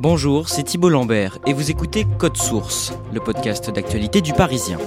Bonjour, c'est Thibault Lambert et vous écoutez Code Source, le podcast d'actualité du Parisien.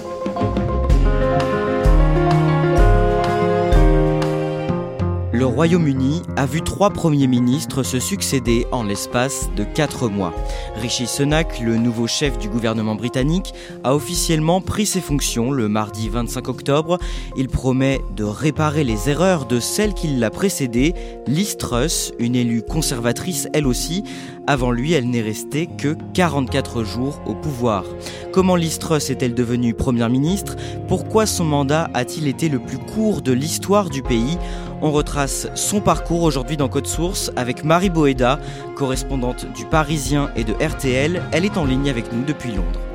Le Royaume-Uni a vu trois premiers ministres se succéder en l'espace de quatre mois. Rishi Sunak, le nouveau chef du gouvernement britannique, a officiellement pris ses fonctions le mardi 25 octobre. Il promet de réparer les erreurs de celle qui l'a précédée, Liz Truss, une élue conservatrice elle aussi. Avant lui, elle n'est restée que 44 jours au pouvoir. Comment Liz est-elle devenue première ministre? Pourquoi son mandat a-t-il été le plus court de l'histoire du pays? On retrace son parcours aujourd'hui dans Code Source avec Marie Boeda, correspondante du Parisien et de RTL. Elle est en ligne avec nous depuis Londres.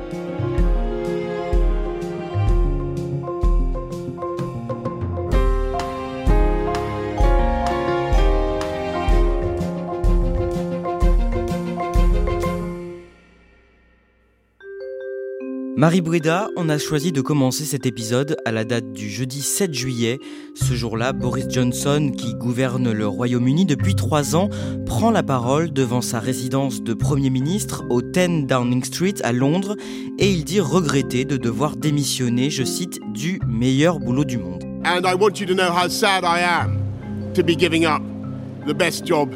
Marie Breda, on a choisi de commencer cet épisode à la date du jeudi 7 juillet. Ce jour-là, Boris Johnson, qui gouverne le Royaume-Uni depuis trois ans, prend la parole devant sa résidence de Premier ministre au 10 Downing Street à Londres et il dit regretter de devoir démissionner, je cite, du meilleur boulot du monde. And I want you to know how sad I am to be giving up the best job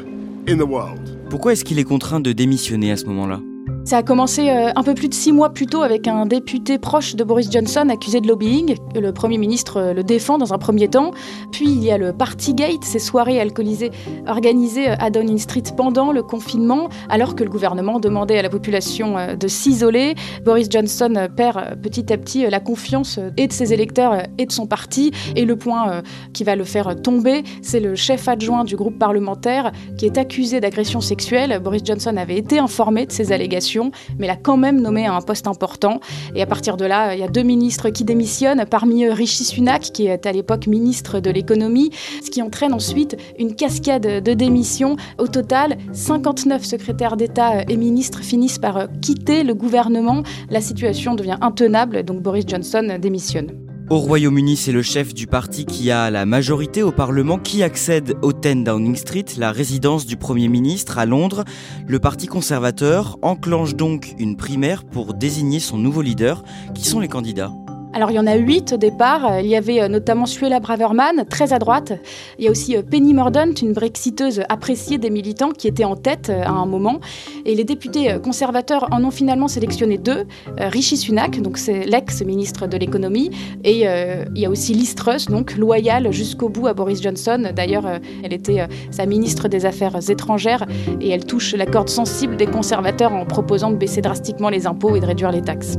in the world. Pourquoi est-ce qu'il est contraint de démissionner à ce moment-là? Ça a commencé euh, un peu plus de six mois plus tôt avec un député proche de Boris Johnson accusé de lobbying. Le Premier ministre euh, le défend dans un premier temps. Puis il y a le Partygate, ces soirées alcoolisées organisées euh, à Downing Street pendant le confinement, alors que le gouvernement demandait à la population de s'isoler. Boris Johnson perd petit à petit la confiance et de ses électeurs et de son parti. Et le point qui va le faire tomber, c'est le chef adjoint du groupe parlementaire qui est accusé d'agression sexuelle. Boris Johnson avait été informé de ces allégations mais l'a quand même nommé à un poste important. Et à partir de là, il y a deux ministres qui démissionnent, parmi eux Rishi Sunak, qui est à l'époque ministre de l'économie, ce qui entraîne ensuite une cascade de démissions. Au total, 59 secrétaires d'État et ministres finissent par quitter le gouvernement. La situation devient intenable, donc Boris Johnson démissionne. Au Royaume-Uni, c'est le chef du parti qui a la majorité au Parlement qui accède au 10 Downing Street, la résidence du Premier ministre à Londres. Le Parti conservateur enclenche donc une primaire pour désigner son nouveau leader. Qui sont les candidats? Alors il y en a huit au départ. Il y avait euh, notamment Suella Braverman, très à droite. Il y a aussi euh, Penny Mordaunt, une brexiteuse appréciée des militants qui était en tête euh, à un moment. Et les députés conservateurs en ont finalement sélectionné deux. Rishi Sunak, donc c'est l'ex-ministre de l'économie, et il y a aussi Liz Truss, donc loyale jusqu'au bout à Boris Johnson. D'ailleurs, elle était sa ministre des Affaires étrangères et elle touche la corde sensible des conservateurs en proposant de baisser drastiquement les impôts et de réduire les taxes.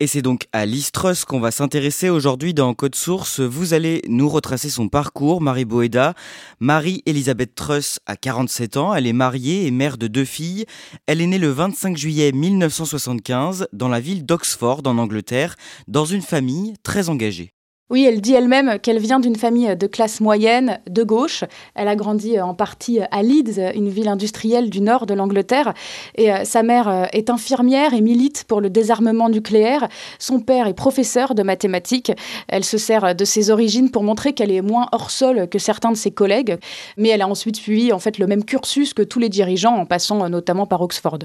Et c'est donc à Liz Truss qu'on va s'intéresser aujourd'hui dans Code Source. Vous allez nous retracer son parcours, Marie Boeda. Marie-Elisabeth Truss a 47 ans, elle est mariée et mère de deux filles. Elle est née le 25 juillet 1975 dans la ville d'Oxford en Angleterre, dans une famille très engagée. Oui, elle dit elle-même qu'elle vient d'une famille de classe moyenne, de gauche. Elle a grandi en partie à Leeds, une ville industrielle du nord de l'Angleterre. Et euh, sa mère euh, est infirmière et milite pour le désarmement nucléaire. Son père est professeur de mathématiques. Elle se sert de ses origines pour montrer qu'elle est moins hors sol que certains de ses collègues. Mais elle a ensuite suivi en fait le même cursus que tous les dirigeants, en passant euh, notamment par Oxford.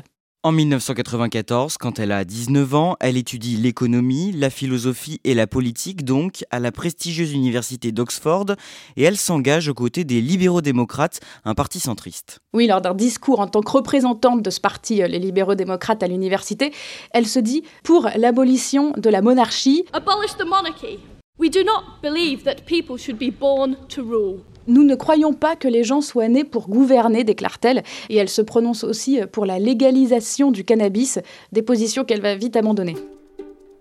En 1994, quand elle a 19 ans, elle étudie l'économie, la philosophie et la politique, donc, à la prestigieuse université d'Oxford, et elle s'engage aux côtés des libéraux-démocrates, un parti centriste. Oui, lors d'un discours en tant que représentante de ce parti, euh, les libéraux-démocrates à l'université, elle se dit pour l'abolition de la monarchie. Abolish the monarchy. We do not believe that people should be born to rule. Nous ne croyons pas que les gens soient nés pour gouverner, déclare-t-elle, et elle se prononce aussi pour la légalisation du cannabis, des positions qu'elle va vite abandonner.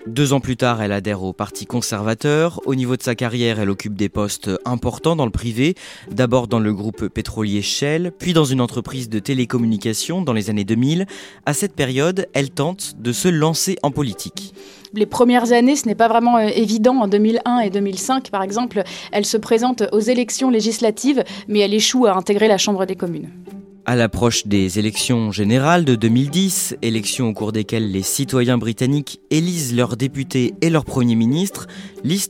Deux ans plus tard, elle adhère au Parti conservateur. Au niveau de sa carrière, elle occupe des postes importants dans le privé, d'abord dans le groupe pétrolier Shell, puis dans une entreprise de télécommunications dans les années 2000. À cette période, elle tente de se lancer en politique les premières années, ce n'est pas vraiment euh, évident. En 2001 et 2005, par exemple, elle se présente aux élections législatives, mais elle échoue à intégrer la Chambre des communes. À l'approche des élections générales de 2010, élections au cours desquelles les citoyens britanniques élisent leurs députés et leur Premier ministre, Liz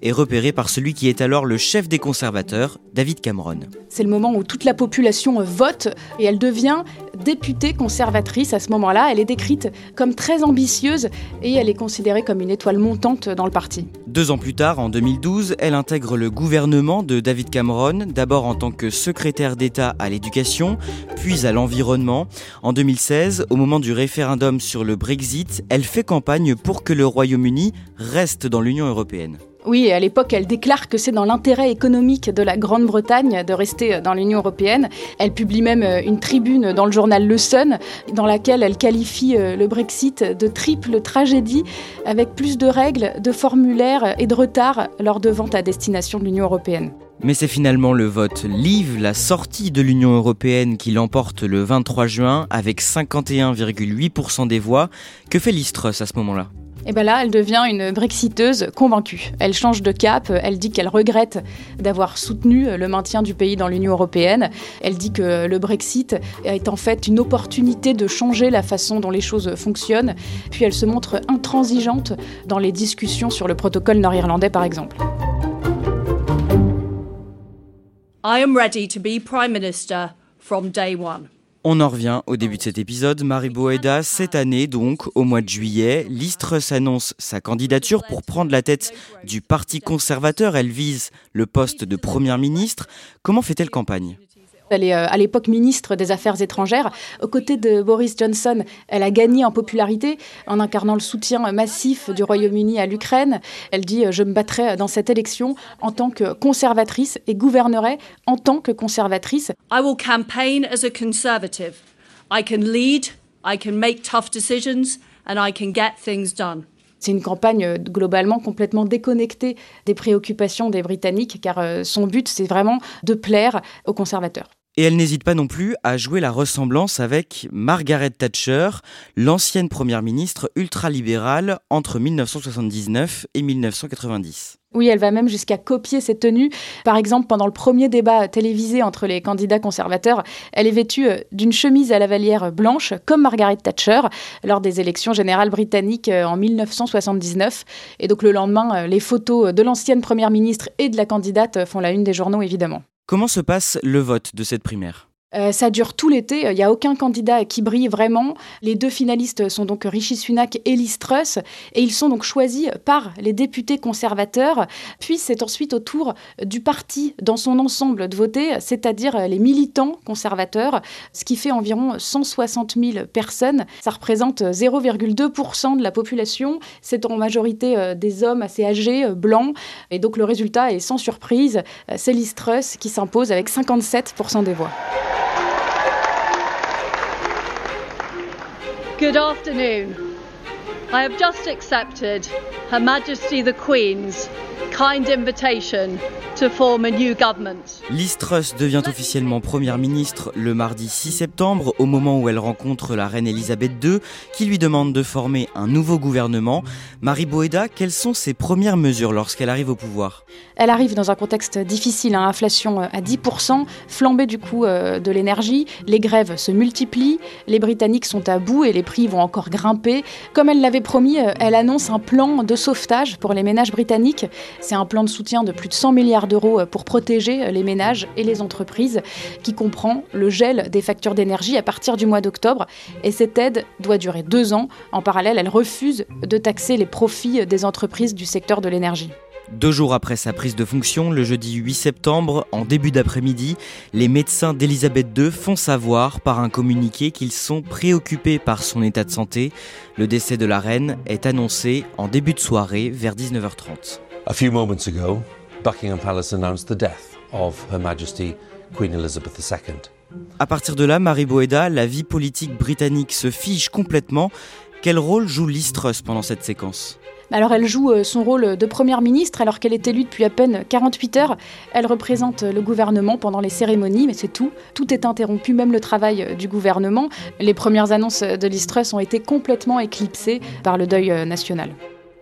est repérée par celui qui est alors le chef des conservateurs, David Cameron. C'est le moment où toute la population vote et elle devient députée conservatrice à ce moment-là. Elle est décrite comme très ambitieuse et elle est considérée comme une étoile montante dans le parti. Deux ans plus tard, en 2012, elle intègre le gouvernement de David Cameron, d'abord en tant que secrétaire d'État à l'éducation, puis à l'environnement. En 2016, au moment du référendum sur le Brexit, elle fait campagne pour que le Royaume-Uni reste dans l'Union européenne. Oui, à l'époque, elle déclare que c'est dans l'intérêt économique de la Grande-Bretagne de rester dans l'Union européenne. Elle publie même euh, une tribune dans le journal Le Sun, dans laquelle elle qualifie euh, le Brexit de triple tragédie, avec plus de règles, de formulaires et de retards lors de ventes à destination de l'Union européenne. Mais c'est finalement le vote Leave, la sortie de l'Union européenne, qui l'emporte le 23 juin avec 51,8% des voix. Que fait Listrus à ce moment-là? Et bien là, elle devient une brexiteuse convaincue. Elle change de cap, elle dit qu'elle regrette d'avoir soutenu le maintien du pays dans l'Union européenne. Elle dit que le Brexit est en fait une opportunité de changer la façon dont les choses fonctionnent. Puis elle se montre intransigeante dans les discussions sur le protocole nord-irlandais, par exemple. I am ready to be Prime Minister from day one. On en revient au début de cet épisode. Marie Boeda, cette année donc, au mois de juillet, Listrus annonce sa candidature pour prendre la tête du Parti conservateur. Elle vise le poste de Première ministre. Comment fait-elle campagne? Elle est euh, à l'époque ministre des Affaires étrangères. Aux côtés de Boris Johnson, elle a gagné en popularité en incarnant le soutien massif du Royaume-Uni à l'Ukraine. Elle dit euh, Je me battrai dans cette élection en tant que conservatrice et gouvernerai en tant que conservatrice. I will campaign as a conservative. I can lead, I can make tough decisions, and I can get things done. C'est une campagne euh, globalement complètement déconnectée des préoccupations des Britanniques, car son but, c'est vraiment de plaire aux conservateurs. Et elle n'hésite pas non plus à jouer la ressemblance avec Margaret Thatcher, l'ancienne première ministre ultralibérale entre 1979 et 1990. Oui, elle va même jusqu'à copier ses tenues. Par exemple, pendant le premier débat télévisé entre les candidats conservateurs, elle est vêtue euh, d'une chemise à la valière blanche, comme Margaret Thatcher, lors des élections générales britanniques euh, en 1979. Et donc le lendemain, euh, les photos de l'ancienne première ministre et de la candidate font la une des journaux, évidemment. Comment se passe le vote de cette primaire? Euh, ça dure tout l'été. Il n'y a aucun candidat qui brille vraiment. Les deux finalistes sont donc Rishi Sunak et Liz Truss. Et ils sont donc choisis par les députés conservateurs. Puis c'est ensuite au tour du parti dans son ensemble de voter, c'est-à-dire les militants conservateurs, ce qui fait environ 160 000 personnes. Ça représente 0,2% de la population. C'est en majorité euh, des hommes assez âgés, euh, blancs. Et donc le résultat est sans surprise. C'est Liz Truss qui s'impose avec 57% des voix. Good afternoon. I have just accepted Her Majesty the Queen's kind invitation to form a new government. Liz Truss devient officiellement première ministre le mardi 6 septembre, au moment où elle rencontre la reine Elisabeth II, qui lui demande de former un nouveau gouvernement. Marie Boeda, quelles sont ses premières mesures lorsqu'elle arrive au pouvoir? Elle arrive dans un contexte difficile, hein, inflation à 10%, flambée du coût euh, de l'énergie, les grèves se multiplient, les Britanniques sont à bout et les prix vont encore grimper. Comme elle l'avait promis, euh, elle annonce un plan de sauvetage pour les ménages britanniques. C'est un plan de soutien de plus de 100 milliards d'euros euh, pour protéger les ménages et les entreprises, qui comprend le gel des factures d'énergie à partir du mois d'octobre. Et cette aide doit durer deux ans. En parallèle, elle refuse de taxer les profits des entreprises du secteur de l'énergie. Deux jours après sa prise de fonction, le jeudi 8 septembre, en début d'après-midi, les médecins d'Elisabeth II font savoir par un communiqué qu'ils sont préoccupés par son état de santé. Le décès de la reine est annoncé en début de soirée vers 19h30. A few moments ago, Buckingham Palace announced the death of Her Majesty Queen Elizabeth II. À partir de là, Marie Boeda, la vie politique britannique se fige complètement. Quel rôle joue Liz pendant cette séquence? Alors elle joue euh, son rôle de première ministre alors qu'elle est élue depuis à peine 48 heures. Elle représente le gouvernement pendant les cérémonies, mais c'est tout. Tout est interrompu, même le travail du gouvernement. Les premières annonces de Listrus ont été complètement éclipsées par le deuil euh, national.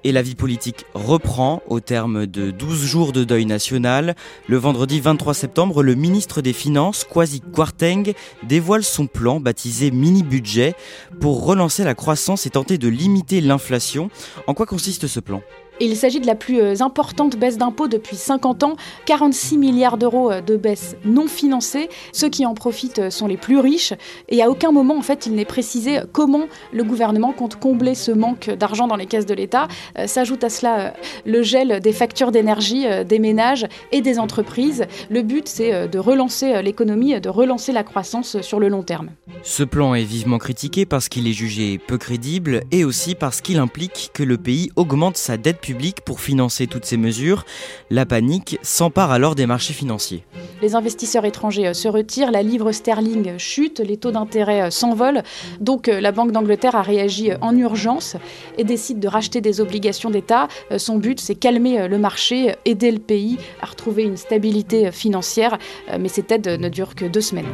Et la vie politique reprend au terme de 12 jours de deuil national. Le vendredi 23 septembre, le ministre des Finances, Kwasi Kwarteng, dévoile son plan baptisé mini-budget pour relancer la croissance et tenter de limiter l'inflation. En quoi consiste ce plan? Il s'agit de la plus euh, importante baisse d'impôts depuis 50 ans, 46 milliards d'euros euh, de baisse non financée. Ceux qui en profitent euh, sont les plus riches et à aucun moment en fait il n'est précisé comment le gouvernement compte combler ce manque d'argent dans les caisses de l'État. S'ajoute à cela le gel des factures d'énergie des ménages et des entreprises. Le but c'est de relancer l'économie, de relancer la croissance sur le long terme. Ce plan est vivement critiqué parce qu'il est jugé peu crédible et aussi parce qu'il implique que le pays augmente sa dette publique pour financer toutes ces mesures. La panique s'empare alors des marchés financiers. Les investisseurs étrangers euh, se retirent, la livre sterling chute, les taux d'intérêt euh, s'envolent. Donc euh, la Banque d'Angleterre a réagi en urgence et décide de racheter des obligations d'État. Son but, c'est calmer le marché, aider le pays à retrouver une stabilité financière. Mais cette aide ne dure que deux semaines.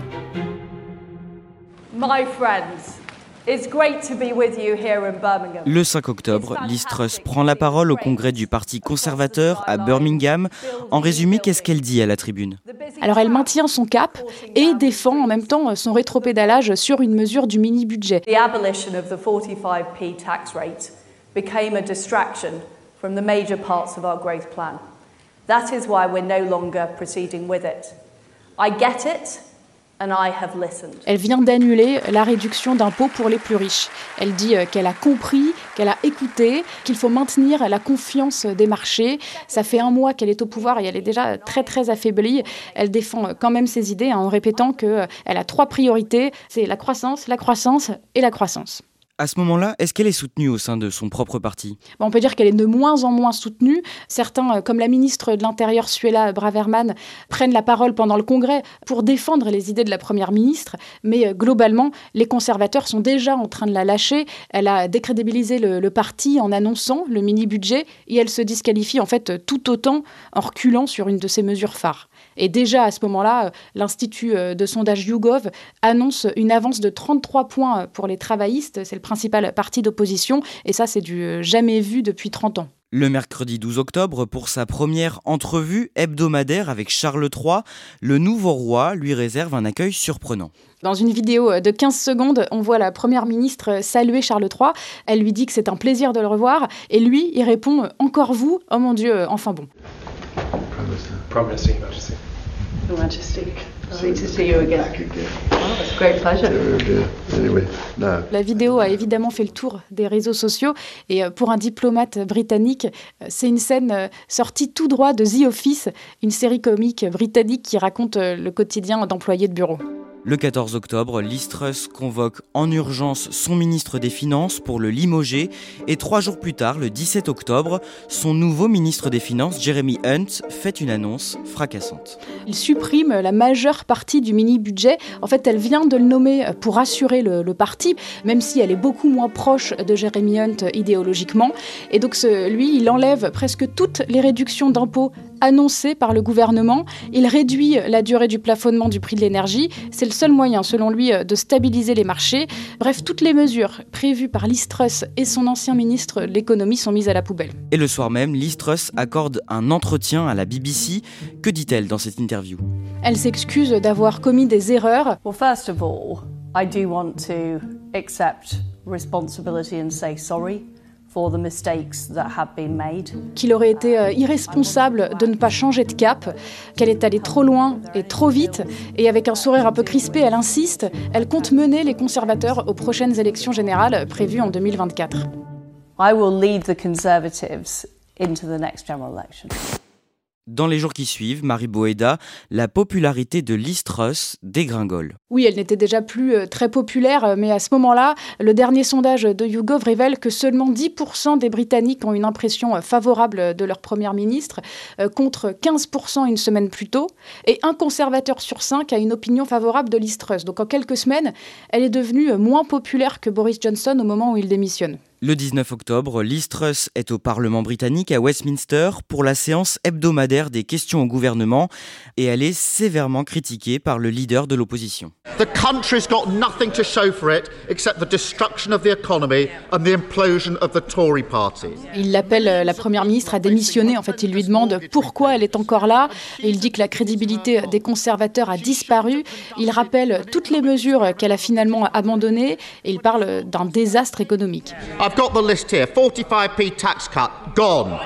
My friends. Le 5 octobre, Liz Truss prend la parole au congrès du Parti conservateur à Birmingham. En résumé, qu'est-ce qu'elle dit à la tribune? Alors elle maintient son cap et défend en même temps son rétropédalage sur une mesure du mini-budget. The abolition of the 45p tax rate became a distraction from the major parts of our growth plan. That is why we're no longer proceeding with it. I get it. Elle vient d'annuler la réduction d'impôts pour les plus riches. Elle dit euh, qu'elle a compris, qu'elle a écouté, qu'il faut maintenir la confiance des marchés. Ça fait un mois qu'elle est au pouvoir et elle est déjà très très affaiblie. Elle défend quand même ses idées en répétant qu'elle euh, a trois priorités, c'est la croissance, la croissance et la croissance. À ce moment-là, est-ce qu'elle est soutenue au sein de son propre parti? On peut dire qu'elle est de moins en moins soutenue. Certains, euh, comme la ministre de l'Intérieur Suella Braverman, prennent la parole pendant le Congrès pour défendre les idées de la Première ministre, mais euh, globalement, les conservateurs sont déjà en train de la lâcher. Elle a décrédibilisé le, le parti en annonçant le mini-budget et elle se disqualifie en fait tout autant en reculant sur une de ses mesures phares. Et déjà à ce moment-là, l'Institut euh, de sondage YouGov annonce une avance de 33 points pour les travaillistes. C'est le principal parti d'opposition. Et ça, c'est du euh, jamais vu depuis 30 ans. Le mercredi 12 octobre, pour sa première entrevue hebdomadaire avec Charles III, le nouveau roi lui réserve un accueil surprenant. Dans une vidéo de 15 secondes, on voit la première ministre saluer Charles III. Elle lui dit que c'est un plaisir de le revoir. Et lui, il répond Encore vous Oh mon Dieu, enfin bon. La vidéo a évidemment fait le tour des réseaux sociaux. Et euh, pour un diplomate britannique, euh, c'est une scène euh, sortie tout droit de The Office, une série comique britannique qui raconte le quotidien d'employés de bureau. Le 14 octobre, Listrus convoque en urgence son ministre des Finances pour le limoger et trois jours plus tard, le 17 octobre, son nouveau ministre des Finances, Jeremy Hunt, fait une annonce fracassante. Il supprime la majeure partie du mini-budget. En fait, elle vient de le nommer pour assurer le, parti, même si elle est beaucoup moins proche de Jeremy Hunt idéologiquement. Et donc, lui, il enlève presque toutes les réductions d'impôts annoncées par le gouvernement. Il réduit la durée du plafonnement du prix de l'énergie. Seul moyen, selon lui, euh, de stabiliser les marchés. Bref, toutes les mesures prévues par Listrus et son ancien ministre de l'économie sont mises à la poubelle. Et le soir même, Listrus accorde un entretien à la BBC. Que dit-elle dans cette interview? Elle s'excuse d'avoir commis des erreurs. Well, first of all, I do want to accept responsibility and say sorry Qu'il aurait été euh, irresponsable de ne pas changer de cap, qu'elle est allée trop loin et trop vite, et avec un sourire un peu crispé, elle insiste, elle compte mener les conservateurs aux prochaines élections générales prévues en 2024. I will lead the Conservatives into the next general election. Dans les jours qui suivent, Marie Boeda, la popularité de Liz dégringole. Oui, elle n'était déjà plus euh, très populaire, euh, mais à ce moment-là, le dernier sondage de YouGov révèle que seulement 10% des Britanniques ont une impression euh, favorable de leur première ministre, contre 15% une semaine plus tôt, et un conservateur sur cinq a une opinion favorable de Liz. Donc en quelques semaines, elle est devenue moins populaire que Boris Johnson au moment où il démissionne. Le 19 octobre, Liz Truss est au Parlement britannique à Westminster pour la séance hebdomadaire des questions au gouvernement et elle est sévèrement critiquée par le leader de l'opposition. The country's got nothing to show for it except the destruction of the economy and the implosion of the Tory party. Il l'appelle euh, la première ministre à démissionner. En fait, il lui demande pourquoi elle est encore là. Et il dit que la crédibilité des conservateurs a disparu. Il rappelle toutes les mesures qu'elle a finalement abandonnées et il parle d'un désastre économique. I've got the list here 45p tax cut, gone.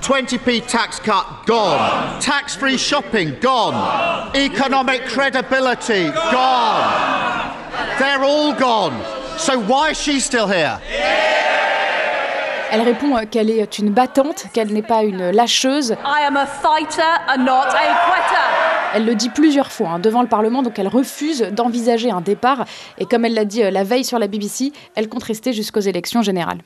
20p tax cut, gone. Tax free shopping, gone. Economic credibility, gone. They're all gone. So why is she still here? Elle répond euh, qu'elle est une battante, qu'elle n'est pas une lâcheuse. I am a fighter and not a quitter. Elle le dit plusieurs fois hein, devant le Parlement, donc elle refuse d'envisager un départ. Et comme elle l'a dit euh, la veille sur la BBC, elle compte rester jusqu'aux élections générales.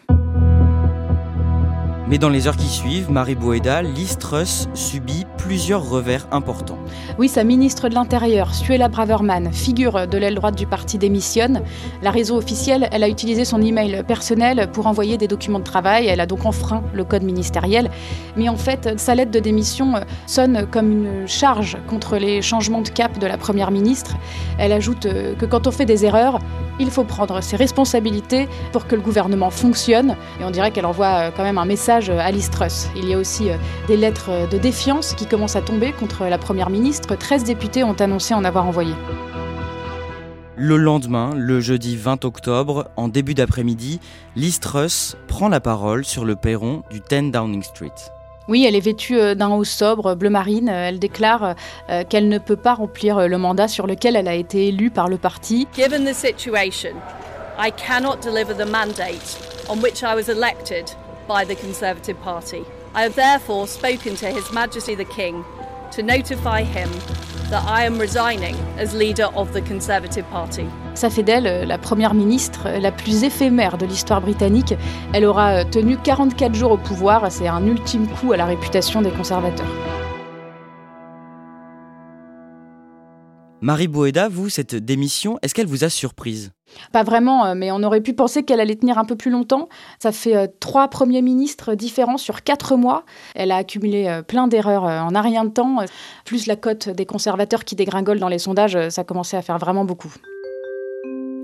Mais dans les heures qui suivent, Marie Boeda, Liz Truss subit plusieurs revers importants. Oui, sa ministre de l'Intérieur, Suella Braverman, figure de l'aile droite du parti, démissionne. La raison officielle, elle a utilisé son email personnel pour envoyer des documents de travail. Elle a donc enfreint le code ministériel. Mais en fait, sa lettre de démission sonne comme une charge contre les changements de cap de la première ministre. Elle ajoute que quand on fait des erreurs, il faut prendre ses responsabilités pour que le gouvernement fonctionne. Et on dirait qu'elle envoie quand même un message à Liz Truss. Il y a aussi euh, des lettres de défiance qui commencent à tomber contre la Première ministre. 13 députés ont annoncé en avoir envoyé. Le lendemain, le jeudi 20 octobre, en début d'après-midi, Liz Truss prend la parole sur le perron du 10 Downing Street. Oui, elle est vêtue euh, d'un haut sobre bleu marine. Elle déclare euh, qu'elle ne peut pas remplir le mandat sur lequel elle a été élue par le parti. Given the situation, I cannot deliver the mandate on which I was elected by the Conservative Party. I have therefore spoken to His Majesty the King to notify him that I am resigning as leader of the Conservative Party. Ça fait d'elle euh, la première ministre euh, la plus éphémère de l'histoire britannique. Elle aura euh, tenu 44 jours au pouvoir. C'est un ultime coup à la réputation des conservateurs. Marie Boeda, vous, cette démission, est-ce qu'elle vous a surprise? Pas vraiment, mais on aurait pu penser qu'elle allait tenir un peu plus longtemps. Ça fait trois premiers ministres différents sur quatre mois. Elle a accumulé plein d'erreurs en un rien de temps. Plus la cote des conservateurs qui dégringole dans les sondages, ça commençait à faire vraiment beaucoup.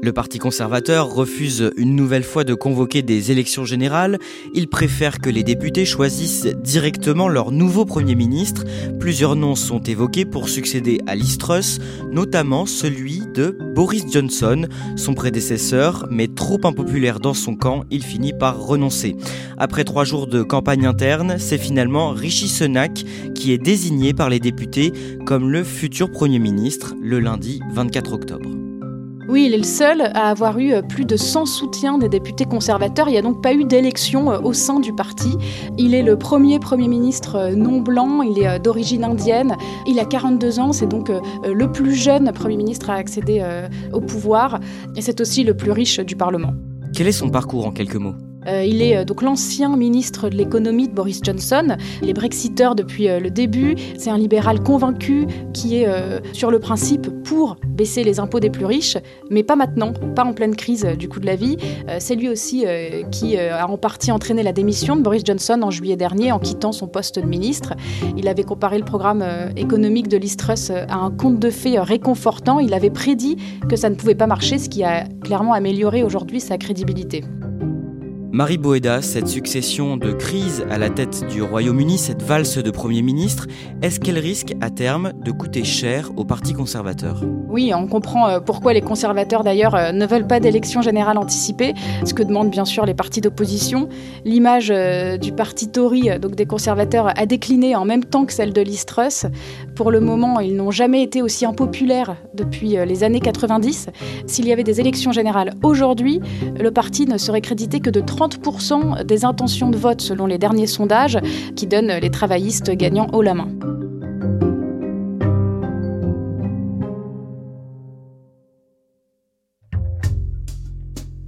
Le Parti conservateur refuse une nouvelle fois de convoquer des élections générales. Il préfère que les députés choisissent directement leur nouveau Premier ministre. Plusieurs noms sont évoqués pour succéder à Liz Truss, notamment celui de Boris Johnson, son prédécesseur, mais trop impopulaire dans son camp, il finit par renoncer. Après trois jours de campagne interne, c'est finalement Rishi Sunak qui est désigné par les députés comme le futur Premier ministre le lundi 24 octobre. Oui, il est le seul à avoir eu euh, plus de 100 soutiens des députés conservateurs. Il n'y a donc pas eu d'élection euh, au sein du parti. Il est le premier Premier ministre euh, non blanc, il est d'origine indienne, il a 42 ans, c'est donc le plus jeune Premier ministre à accéder au pouvoir et c'est aussi le plus riche du Parlement. Quel est son parcours en quelques mots? Il est euh, donc l'ancien ministre de l'économie de Boris Johnson. Il est brexiteur depuis euh, le début. C'est un libéral convaincu qui est sur le principe pour baisser les impôts des plus riches, mais pas maintenant, pas en pleine crise du coût de la vie. C'est lui aussi qui a en partie entraîné la démission de Boris Johnson en juillet dernier en quittant son poste de ministre. Il avait comparé le programme économique de Liz Truss à un conte de fées réconfortant. Il avait prédit que ça ne pouvait pas marcher, ce qui a clairement amélioré aujourd'hui sa crédibilité. Marie Boeda, cette succession de crises à la tête du Royaume-Uni, cette valse de Premier ministre, est-ce qu'elle risque à terme de coûter cher au Parti conservateur? Oui, on comprend euh, pourquoi les conservateurs d'ailleurs euh, ne veulent pas d'élection générale anticipée, ce que demandent bien sûr les partis d'opposition. L'image euh, du parti Tory, donc des conservateurs, a décliné en même temps que celle de Liz Truss. Pour le moment, ils n'ont jamais été aussi impopulaires depuis les années 90. S'il y avait des élections générales aujourd'hui, le parti ne serait crédité que de 30% des intentions de vote selon les derniers sondages qui donnent les travaillistes gagnants haut la main.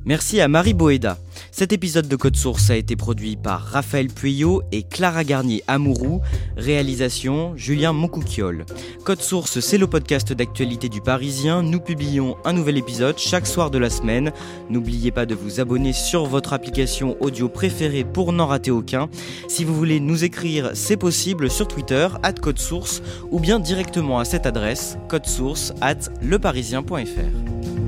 Merci à Marie Boéda. Cet épisode de Code Source a été produit par Raphaël Pueyo et Clara Garnier Amourou. Réalisation Julien Moncouquiole. Code Source, c'est le podcast d'actualité du Parisien. Nous publions un nouvel épisode chaque soir de la semaine. N'oubliez pas de vous abonner sur votre application audio préférée pour n'en rater aucun. Si vous voulez nous écrire, c'est possible sur Twitter, at Code Source, ou bien directement à cette adresse, codesource at leparisien.fr.